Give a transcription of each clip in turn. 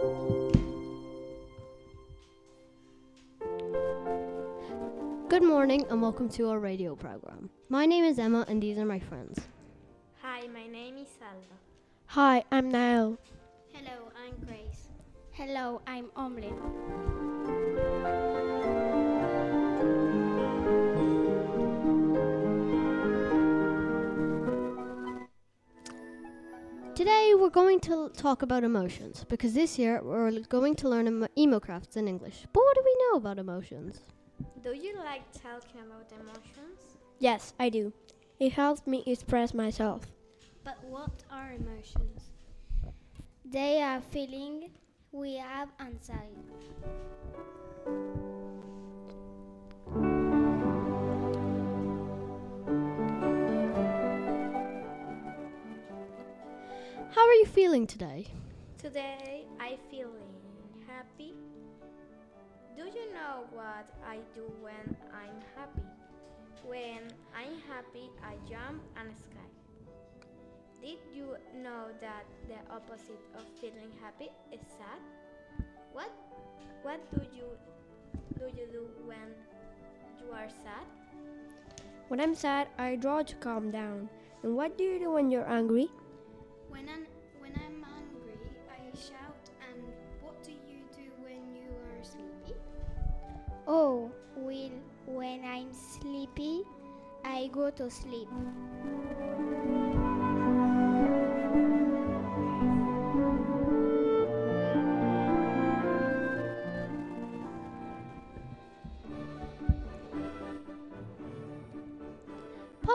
Good morning and welcome to our radio program. My name is Emma and these are my friends. Hi, my name is Salva. Hi, I'm Nael. Hello, I'm Grace. Hello, I'm Ombline. Today we're going to l- talk about emotions because this year we're l- going to learn emo- emocrafts in English. But what do we know about emotions? Do you like talking about emotions? Yes, I do. It helps me express myself. But what are emotions? They are feelings we have anxiety. How are you feeling today? Today I feeling happy. Do you know what I do when I'm happy? When I'm happy, I jump and sky. Did you know that the opposite of feeling happy is sad? What what do you do you do when you are sad? When I'm sad, I draw to calm down. And what do you do when you're angry? When I'm, when I'm angry, I shout. And what do you do when you are sleepy? Oh, well, when I'm sleepy, I go to sleep.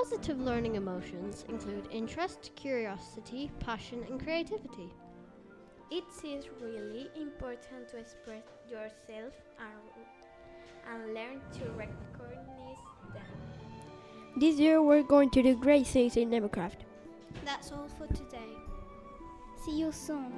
Positive learning emotions include interest, curiosity, passion, and creativity. It is really important to express yourself and, and learn to recognize them. This year we're going to do great things in Democraft. That's all for today. See you soon.